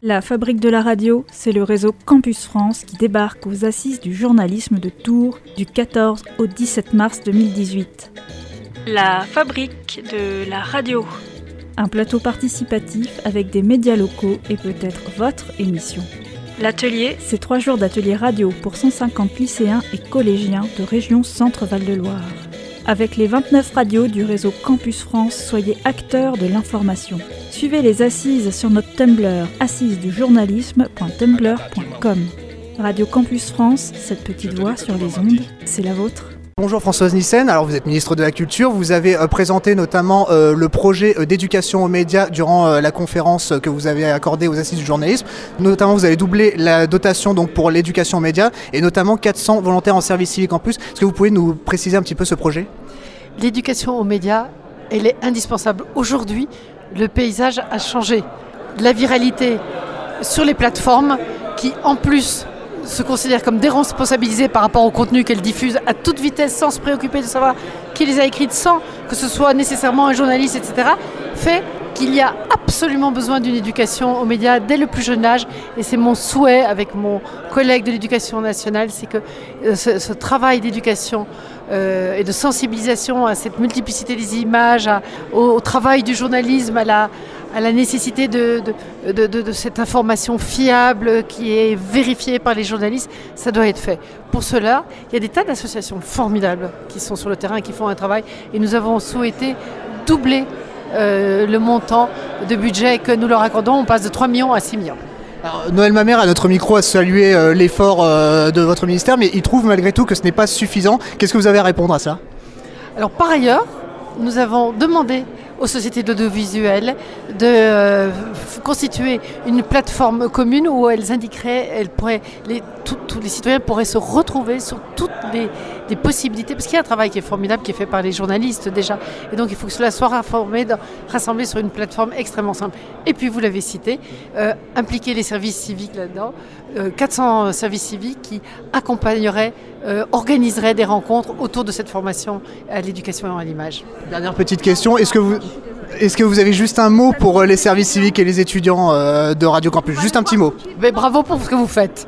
La Fabrique de la Radio, c'est le réseau Campus France qui débarque aux assises du journalisme de Tours du 14 au 17 mars 2018. La Fabrique de la Radio. Un plateau participatif avec des médias locaux et peut-être votre émission. L'atelier, c'est trois jours d'atelier radio pour 150 lycéens et collégiens de région Centre-Val de Loire. Avec les 29 radios du réseau Campus France, soyez acteurs de l'information. Suivez les assises sur notre Tumblr assisesdujournalisme.tumblr.com. Radio Campus France, cette petite voix sur les ondes, c'est la vôtre. Bonjour Françoise Nissen, alors vous êtes ministre de la Culture, vous avez euh, présenté notamment euh, le projet euh, d'éducation aux médias durant la conférence que vous avez accordée aux assises du journalisme. Notamment vous avez doublé la dotation pour l'éducation aux médias et notamment 400 volontaires en service civique en plus. Est-ce que vous pouvez nous préciser un petit peu ce projet? L'éducation aux médias, elle est indispensable. Aujourd'hui, le paysage a changé. La viralité sur les plateformes qui en plus se considèrent comme déresponsabilisées par rapport au contenu qu'elles diffusent à toute vitesse sans se préoccuper de savoir qui les a écrites, sans que ce soit nécessairement un journaliste, etc., fait qu'il y a absolument besoin d'une éducation aux médias dès le plus jeune âge. Et c'est mon souhait avec mon collègue de l'éducation nationale, c'est que euh, ce, travail d'éducation euh, et de sensibilisation à cette multiplicité des images, au, travail du journalisme, à la, à la nécessité de, de, cette information fiable qui est vérifiée par les journalistes, ça doit être fait. Pour cela, il y a des tas d'associations formidables qui sont sur le terrain, qui font un travail, et nous avons souhaité doubler euh, le montant de budget que nous leur accordons. On passe de 3 millions à 6 millions. Noël Mamère, à notre micro, a salué euh, l'effort euh, de votre ministère, mais il trouve malgré tout que ce n'est pas suffisant. Qu'est-ce que vous avez à répondre à ça? Alors, par ailleurs, nous avons demandé aux sociétés d'audiovisuel de euh, constituer une plateforme commune où elles indiqueraient, elles pourraient, les, tous les citoyens pourraient se retrouver sur toutes les, possibilités, parce qu'il y a un travail qui est formidable qui est fait par les journalistes déjà, et donc il faut que cela soit rassemblé sur une plateforme extrêmement simple. Et puis vous l'avez cité, euh, impliquer les services civiques là-dedans, 400 euh, services civiques qui accompagneraient, organiseraient des rencontres autour de cette formation à l'éducation à l'image. Dernière petite question, est-ce que vous est-ce que vous avez juste un mot pour euh, les services civiques et les étudiants euh, de Radio Campus? Juste un petit mot. Mais bravo pour ce que vous faites.